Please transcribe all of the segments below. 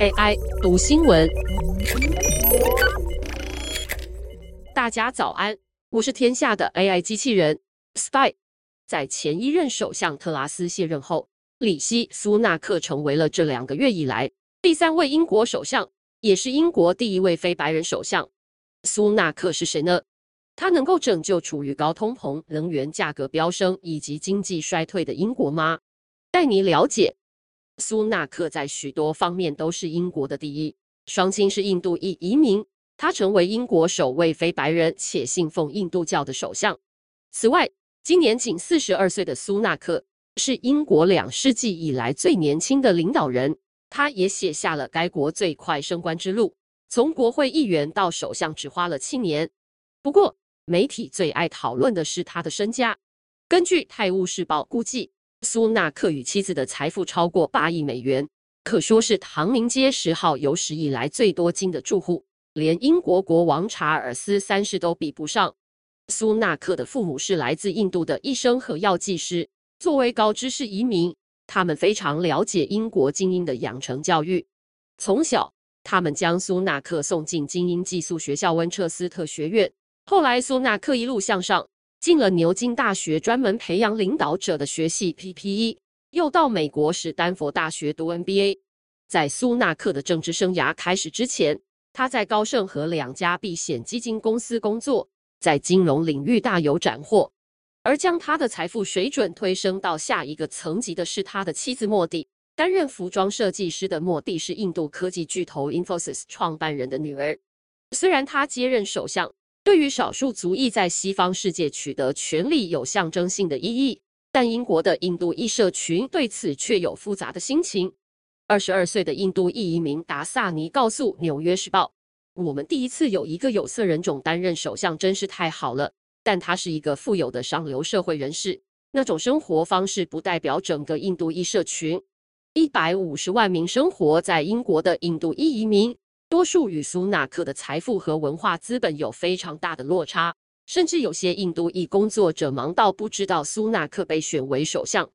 AI 读新闻，大家早安，我是天下的 AI 机器人 Spy。在前一任首相特拉斯卸任后，里希·苏纳克成为了这两个月以来第三位英国首相，也是英国第一位非白人首相。苏纳克是谁呢？他能够拯救处于高通膨、能源价格飙升以及经济衰退的英国吗？带你了解。苏纳克在许多方面都是英国的第一，双亲是印度裔移民，他成为英国首位非白人且信奉印度教的首相。此外，今年仅四十二岁的苏纳克是英国两世纪以来最年轻的领导人，他也写下了该国最快升官之路，从国会议员到首相只花了七年。不过，媒体最爱讨论的是他的身家。根据《泰晤士报》估计，苏纳克与妻子的财富超过八亿美元，可说是唐宁街十号有史以来最多金的住户，连英国国王查尔斯三世都比不上。苏纳克的父母是来自印度的医生和药剂师，作为高知识移民，他们非常了解英国精英的养成教育。从小，他们将苏纳克送进精英寄宿学校温彻斯特学院，后来苏纳克一路向上。进了牛津大学专门培养领导者的学系 PPE，又到美国史丹佛大学读 MBA。在苏纳克的政治生涯开始之前，他在高盛和两家避险基金公司工作，在金融领域大有斩获。而将他的财富水准推升到下一个层级的是他的妻子莫蒂。担任服装设计师的莫蒂是印度科技巨头 Infosys 创办人的女儿。虽然他接任首相，对于少数族裔在西方世界取得权利有象征性的意义，但英国的印度裔社群对此却有复杂的心情。二十二岁的印度裔移民达萨尼告诉《纽约时报》：“我们第一次有一个有色人种担任首相，真是太好了。但他是一个富有的上流社会人士，那种生活方式不代表整个印度裔社群。一百五十万名生活在英国的印度裔移民。”多数与苏纳克的财富和文化资本有非常大的落差，甚至有些印度裔工作者忙到不知道苏纳克被选为首相。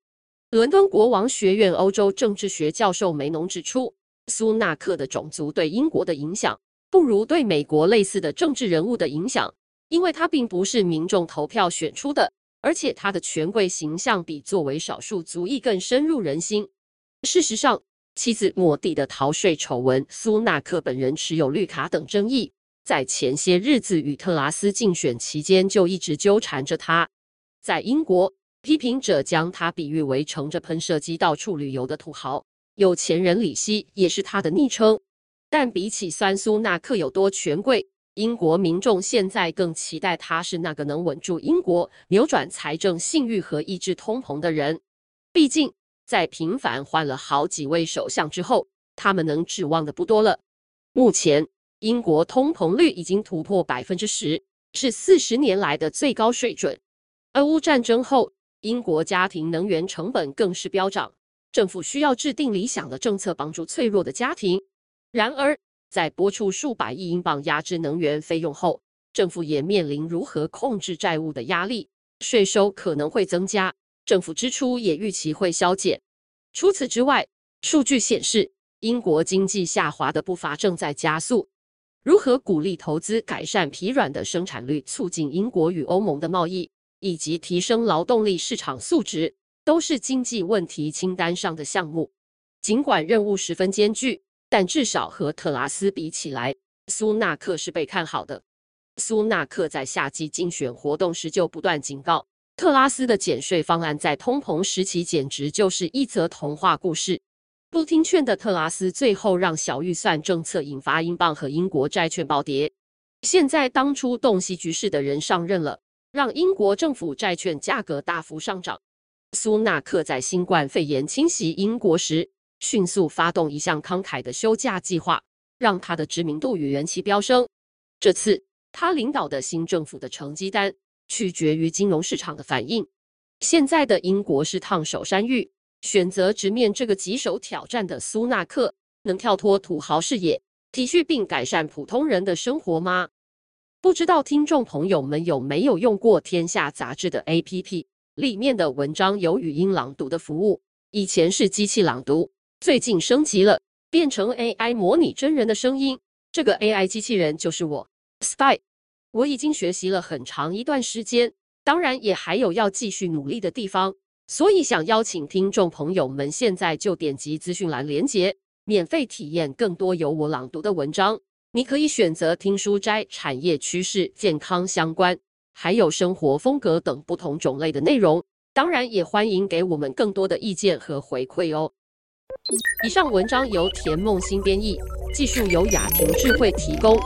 伦敦国王学院欧洲政治学教授梅农指出，苏纳克的种族对英国的影响不如对美国类似的政治人物的影响，因为他并不是民众投票选出的，而且他的权贵形象比作为少数族裔更深入人心。事实上，妻子莫蒂的逃税丑闻，苏纳克本人持有绿卡等争议，在前些日子与特拉斯竞选期间就一直纠缠着他。在英国，批评者将他比喻为乘着喷射机到处旅游的土豪。有钱人里希也是他的昵称。但比起酸苏纳克有多权贵，英国民众现在更期待他是那个能稳住英国、扭转财政信誉和抑制通膨的人。毕竟。在频繁换了好几位首相之后，他们能指望的不多了。目前，英国通膨率已经突破百分之十，是四十年来的最高水准。俄乌战争后，英国家庭能源成本更是飙涨，政府需要制定理想的政策帮助脆弱的家庭。然而，在拨出数百亿英镑压制能源费用后，政府也面临如何控制债务的压力，税收可能会增加。政府支出也预期会削减。除此之外，数据显示，英国经济下滑的步伐正在加速。如何鼓励投资、改善疲软的生产率、促进英国与欧盟的贸易，以及提升劳动力市场素质，都是经济问题清单上的项目。尽管任务十分艰巨，但至少和特拉斯比起来，苏纳克是被看好的。苏纳克在夏季竞选活动时就不断警告。特拉斯的减税方案在通膨时期简直就是一则童话故事。不听劝的特拉斯最后让小预算政策引发英镑和英国债券暴跌。现在当初洞悉局势的人上任了，让英国政府债券价格大幅上涨。苏纳克在新冠肺炎侵袭英国时，迅速发动一项慷慨的休假计划，让他的知名度与人气飙升。这次他领导的新政府的成绩单。取决于金融市场的反应。现在的英国是烫手山芋，选择直面这个棘手挑战的苏纳克，能跳脱土豪视野，体恤并改善普通人的生活吗？不知道听众朋友们有没有用过《天下》杂志的 APP，里面的文章有语音朗读的服务，以前是机器朗读，最近升级了，变成 AI 模拟真人的声音。这个 AI 机器人就是我，Spy。我已经学习了很长一段时间，当然也还有要继续努力的地方。所以想邀请听众朋友们，现在就点击资讯栏连接，免费体验更多由我朗读的文章。你可以选择听书斋、产业趋势、健康相关，还有生活风格等不同种类的内容。当然，也欢迎给我们更多的意见和回馈哦。以上文章由田梦新编译，技术由雅婷智慧提供。